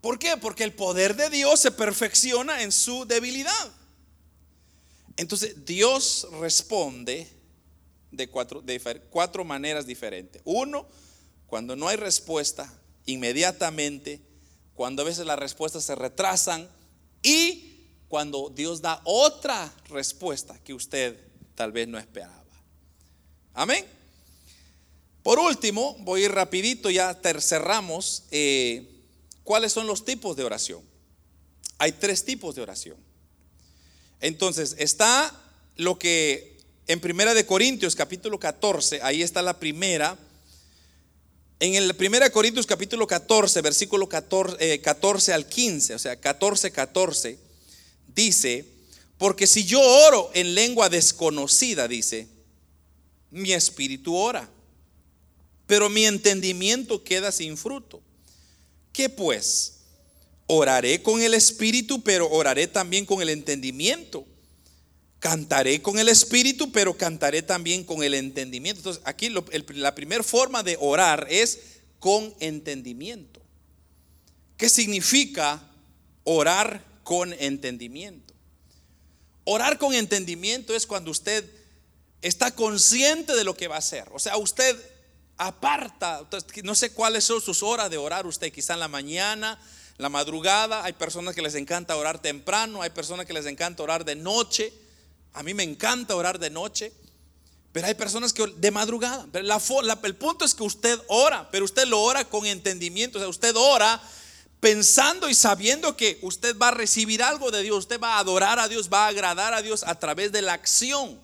¿Por qué? Porque el poder de Dios se perfecciona en su debilidad. Entonces, Dios responde de cuatro, de cuatro maneras diferentes. Uno, cuando no hay respuesta, inmediatamente cuando a veces las respuestas se retrasan y cuando Dios da otra respuesta que usted tal vez no esperaba. Amén. Por último, voy a ir rapidito, ya cerramos. Eh, ¿Cuáles son los tipos de oración? Hay tres tipos de oración. Entonces, está lo que en Primera de Corintios capítulo 14, ahí está la primera, en el 1 Corintios capítulo 14, versículo 14, 14, eh, al 15, o sea, 14, 14, dice, porque si yo oro en lengua desconocida, dice, mi espíritu ora, pero mi entendimiento queda sin fruto. ¿Qué pues? Oraré con el espíritu, pero oraré también con el entendimiento. Cantaré con el espíritu, pero cantaré también con el entendimiento. Entonces, aquí la primera forma de orar es con entendimiento. ¿Qué significa orar con entendimiento? Orar con entendimiento es cuando usted está consciente de lo que va a hacer. O sea, usted aparta, no sé cuáles son sus horas de orar usted, quizá en la mañana, la madrugada, hay personas que les encanta orar temprano, hay personas que les encanta orar de noche. A mí me encanta orar de noche, pero hay personas que de madrugada. Pero el punto es que usted ora, pero usted lo ora con entendimiento. O sea, usted ora pensando y sabiendo que usted va a recibir algo de Dios, usted va a adorar a Dios, va a agradar a Dios a través de la acción.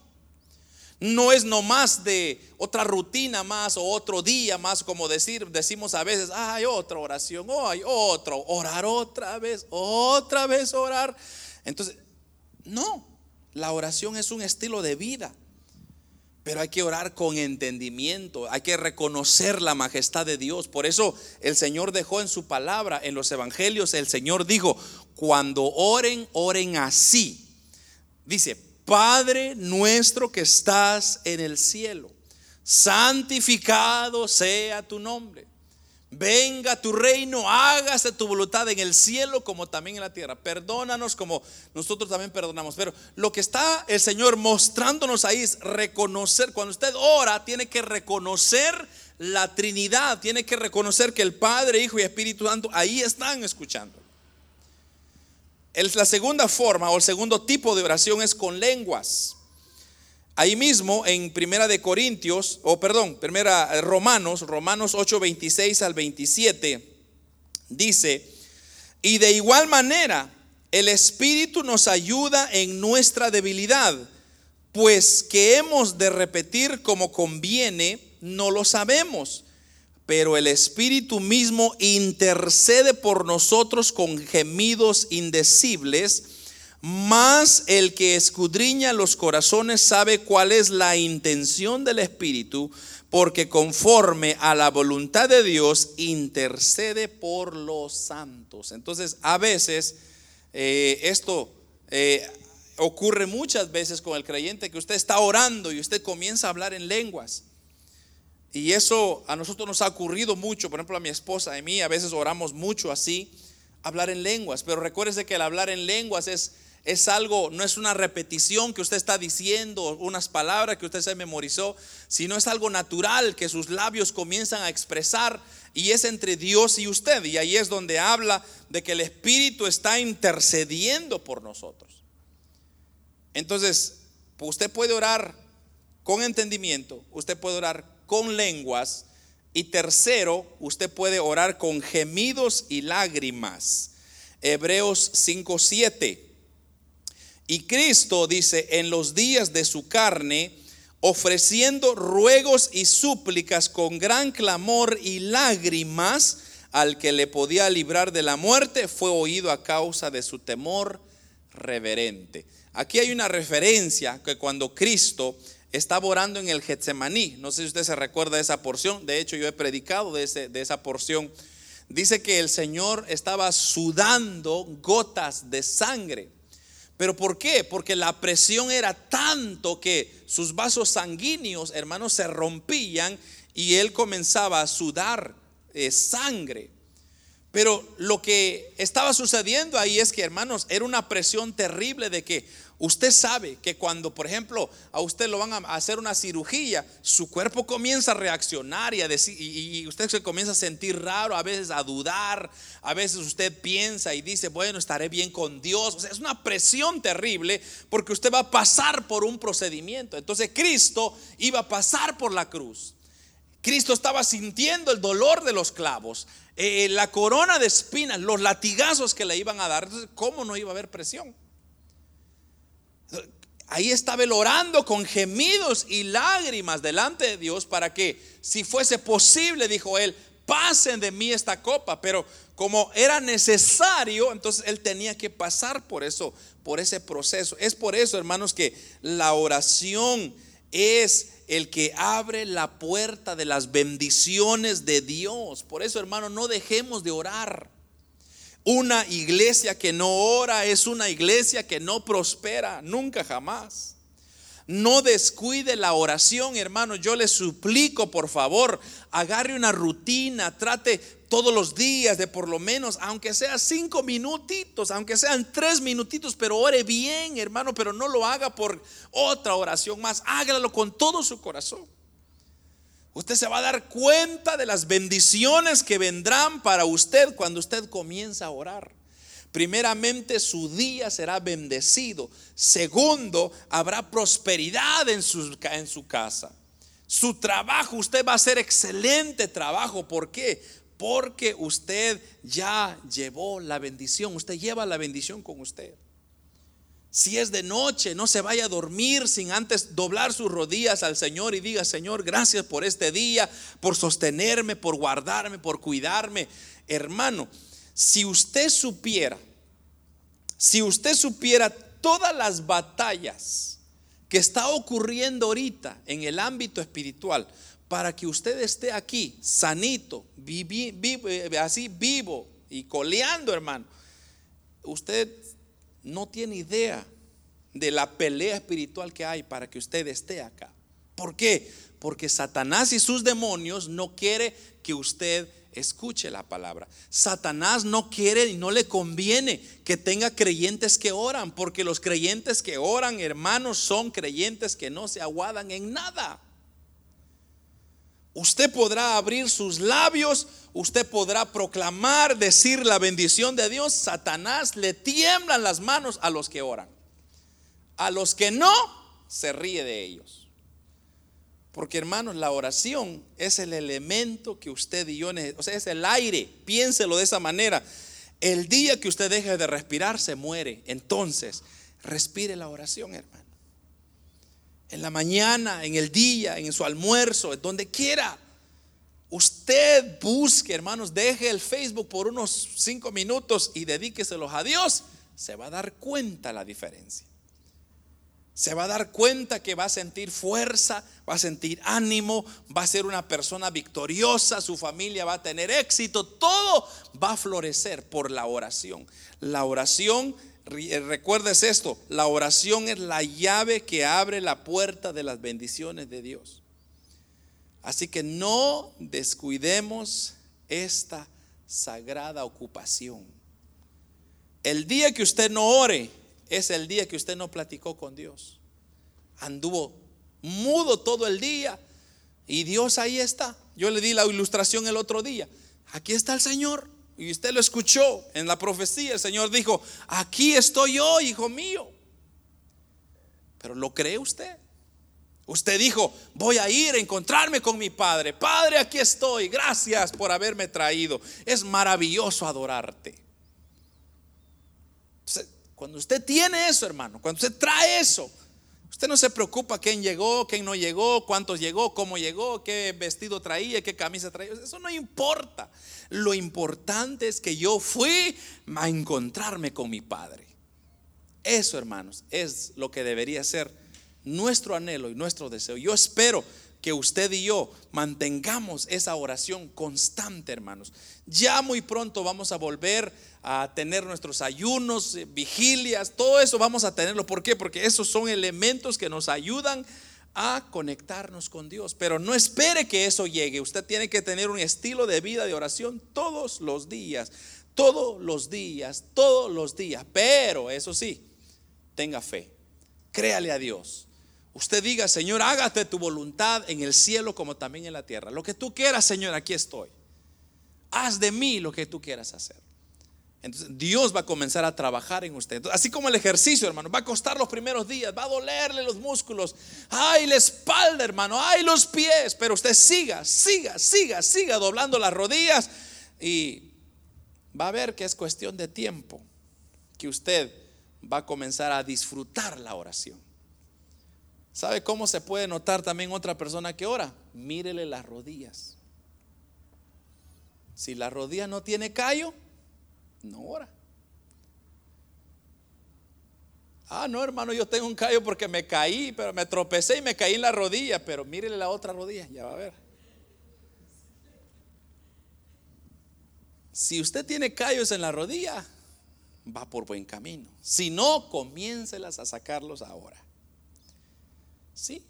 No es nomás de otra rutina más o otro día más, como decir, decimos a veces, hay otra oración, oh, hay otro, orar otra vez, otra vez orar. Entonces, no, la oración es un estilo de vida. Pero hay que orar con entendimiento, hay que reconocer la majestad de Dios. Por eso el Señor dejó en su palabra, en los evangelios, el Señor dijo, cuando oren, oren así. Dice, Padre nuestro que estás en el cielo, santificado sea tu nombre. Venga tu reino, hágase tu voluntad en el cielo como también en la tierra. Perdónanos como nosotros también perdonamos. Pero lo que está el Señor mostrándonos ahí es reconocer. Cuando usted ora, tiene que reconocer la Trinidad. Tiene que reconocer que el Padre, Hijo y Espíritu Santo ahí están escuchando. la segunda forma o el segundo tipo de oración es con lenguas. Ahí mismo en Primera de Corintios, o perdón, Primera eh, Romanos, Romanos 8, 26 al 27, dice, y de igual manera el Espíritu nos ayuda en nuestra debilidad, pues que hemos de repetir como conviene, no lo sabemos, pero el Espíritu mismo intercede por nosotros con gemidos indecibles más el que escudriña los corazones sabe cuál es la intención del Espíritu, porque conforme a la voluntad de Dios intercede por los santos. Entonces, a veces eh, esto eh, ocurre muchas veces con el creyente, que usted está orando y usted comienza a hablar en lenguas. Y eso a nosotros nos ha ocurrido mucho, por ejemplo a mi esposa y a mí, a veces oramos mucho así, hablar en lenguas, pero recuérdese que el hablar en lenguas es es algo, no es una repetición que usted está diciendo, unas palabras que usted se memorizó, sino es algo natural que sus labios comienzan a expresar y es entre Dios y usted. Y ahí es donde habla de que el Espíritu está intercediendo por nosotros. Entonces, usted puede orar con entendimiento, usted puede orar con lenguas y tercero, usted puede orar con gemidos y lágrimas. Hebreos 5:7 y Cristo dice, en los días de su carne, ofreciendo ruegos y súplicas con gran clamor y lágrimas al que le podía librar de la muerte, fue oído a causa de su temor reverente. Aquí hay una referencia que cuando Cristo estaba orando en el Getsemaní, no sé si usted se recuerda de esa porción, de hecho yo he predicado de, de esa porción, dice que el Señor estaba sudando gotas de sangre. ¿Pero por qué? Porque la presión era tanto que sus vasos sanguíneos, hermanos, se rompían y él comenzaba a sudar eh, sangre. Pero lo que estaba sucediendo ahí es que, hermanos, era una presión terrible de que Usted sabe que cuando, por ejemplo, a usted lo van a hacer una cirugía, su cuerpo comienza a reaccionar y, a decir, y, usted se comienza a sentir raro, a veces a dudar, a veces usted piensa y dice, bueno, estaré bien con Dios. O sea, es una presión terrible porque usted va a pasar por un procedimiento. Entonces Cristo iba a pasar por la cruz. Cristo estaba sintiendo el dolor de los clavos, eh, la corona de espinas, los latigazos que le iban a dar. Entonces, ¿cómo no iba a haber presión? Ahí estaba él orando con gemidos y lágrimas delante de Dios para que, si fuese posible, dijo él, pasen de mí esta copa. Pero como era necesario, entonces él tenía que pasar por eso, por ese proceso. Es por eso, hermanos, que la oración es el que abre la puerta de las bendiciones de Dios. Por eso, hermano, no dejemos de orar. Una iglesia que no ora es una iglesia que no prospera, nunca jamás. No descuide la oración, hermano. Yo le suplico, por favor, agarre una rutina, trate todos los días de por lo menos, aunque sea cinco minutitos, aunque sean tres minutitos, pero ore bien, hermano, pero no lo haga por otra oración más. Hágalo con todo su corazón. Usted se va a dar cuenta de las bendiciones que vendrán para usted cuando usted comienza a orar. Primeramente, su día será bendecido. Segundo, habrá prosperidad en su, en su casa. Su trabajo, usted va a hacer excelente trabajo. ¿Por qué? Porque usted ya llevó la bendición. Usted lleva la bendición con usted. Si es de noche, no se vaya a dormir sin antes doblar sus rodillas al Señor y diga, Señor, gracias por este día, por sostenerme, por guardarme, por cuidarme. Hermano, si usted supiera, si usted supiera todas las batallas que está ocurriendo ahorita en el ámbito espiritual, para que usted esté aquí sanito, así vivo y coleando, hermano, usted no tiene idea de la pelea espiritual que hay para que usted esté acá. ¿Por qué? Porque Satanás y sus demonios no quiere que usted escuche la palabra. Satanás no quiere y no le conviene que tenga creyentes que oran, porque los creyentes que oran, hermanos, son creyentes que no se aguadan en nada. Usted podrá abrir sus labios, usted podrá proclamar, decir la bendición de Dios. Satanás le tiemblan las manos a los que oran. A los que no, se ríe de ellos. Porque hermanos, la oración es el elemento que usted y yo, o sea, es el aire, piénselo de esa manera. El día que usted deje de respirar, se muere. Entonces, respire la oración, hermano en la mañana, en el día, en su almuerzo, donde quiera. Usted busque, hermanos, deje el Facebook por unos cinco minutos y dedíqueselos a Dios. Se va a dar cuenta la diferencia. Se va a dar cuenta que va a sentir fuerza, va a sentir ánimo, va a ser una persona victoriosa, su familia va a tener éxito, todo va a florecer por la oración. La oración recuerdes esto, la oración es la llave que abre la puerta de las bendiciones de Dios. Así que no descuidemos esta sagrada ocupación. El día que usted no ore es el día que usted no platicó con Dios. Anduvo mudo todo el día y Dios ahí está. Yo le di la ilustración el otro día. Aquí está el Señor. Y usted lo escuchó en la profecía. El Señor dijo, aquí estoy yo, hijo mío. Pero ¿lo cree usted? Usted dijo, voy a ir a encontrarme con mi Padre. Padre, aquí estoy. Gracias por haberme traído. Es maravilloso adorarte. cuando usted tiene eso, hermano, cuando usted trae eso, Usted no se preocupa quién llegó, quién no llegó, cuántos llegó, cómo llegó, qué vestido traía, qué camisa traía. Eso no importa. Lo importante es que yo fui a encontrarme con mi Padre. Eso, hermanos, es lo que debería ser nuestro anhelo y nuestro deseo. Yo espero que usted y yo mantengamos esa oración constante, hermanos. Ya muy pronto vamos a volver a tener nuestros ayunos, eh, vigilias, todo eso vamos a tenerlo. ¿Por qué? Porque esos son elementos que nos ayudan a conectarnos con Dios. Pero no espere que eso llegue. Usted tiene que tener un estilo de vida de oración todos los días, todos los días, todos los días. Pero eso sí, tenga fe, créale a Dios Usted diga, Señor, hágate tu voluntad en el cielo como también en la tierra. Lo que tú quieras, Señor, aquí estoy. Haz de mí lo que tú quieras hacer. Entonces Dios va a comenzar a trabajar en usted. así como el ejercicio, hermano, va a costar los primeros días, va a dolerle los músculos, ay, la espalda, hermano, ay, los pies, pero usted siga, siga, siga, siga doblando las rodillas y va a ver que es cuestión de tiempo que usted va a comenzar a disfrutar la oración. ¿Sabe cómo se puede notar también otra persona que ora? Mírele las rodillas. Si la rodilla no tiene callo, no ora. Ah, no, hermano, yo tengo un callo porque me caí, pero me tropecé y me caí en la rodilla, pero mírele la otra rodilla, ya va a ver. Si usted tiene callos en la rodilla, va por buen camino. Si no, comiéncelas a sacarlos ahora. Sí,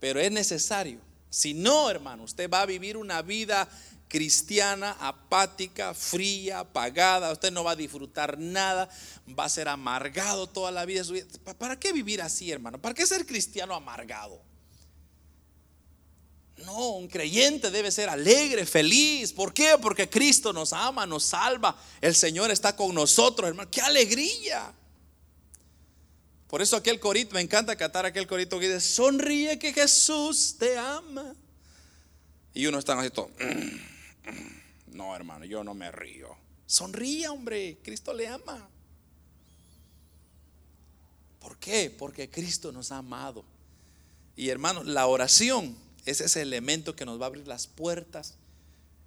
pero es necesario. Si no, hermano, usted va a vivir una vida cristiana, apática, fría, apagada, usted no va a disfrutar nada, va a ser amargado toda la vida. ¿Para qué vivir así, hermano? ¿Para qué ser cristiano amargado? No, un creyente debe ser alegre, feliz. ¿Por qué? Porque Cristo nos ama, nos salva. El Señor está con nosotros, hermano. ¡Qué alegría! Por eso aquel corito, me encanta cantar aquel corito que dice, sonríe que Jesús te ama. Y uno está así todo, no hermano, yo no me río. Sonríe, hombre, Cristo le ama. ¿Por qué? Porque Cristo nos ha amado. Y hermano, la oración es ese elemento que nos va a abrir las puertas.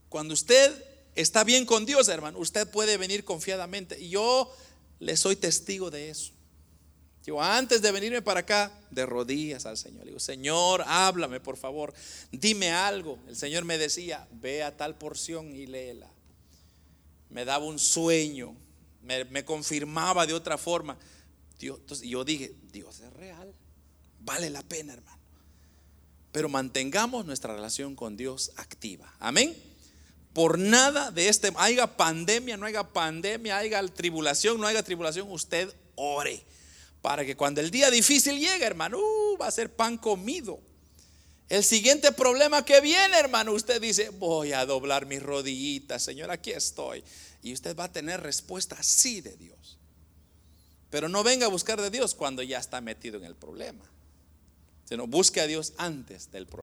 Cuando usted está bien con Dios, hermano, usted puede venir confiadamente. Y yo le soy testigo de eso. Yo antes de venirme para acá, de rodillas al Señor. Digo, Señor, háblame por favor, dime algo. El Señor me decía, ve a tal porción y léela. Me daba un sueño, me, confirmaba de otra forma. Dios, entonces yo dije, Dios es real, vale la pena, hermano. Pero mantengamos nuestra relación con Dios activa. Amén. Por nada de este, haya pandemia, no haya pandemia, haya tribulación, no haya tribulación, usted ore para que cuando el día difícil llegue, hermano, uh, va a ser pan comido. El siguiente problema que viene, hermano, usted dice, voy a doblar mis rodillitas, Señor, aquí estoy. Y usted va a tener respuesta así de Dios. Pero no venga a buscar de Dios cuando ya está metido en el problema. Sino busque a Dios antes del problema.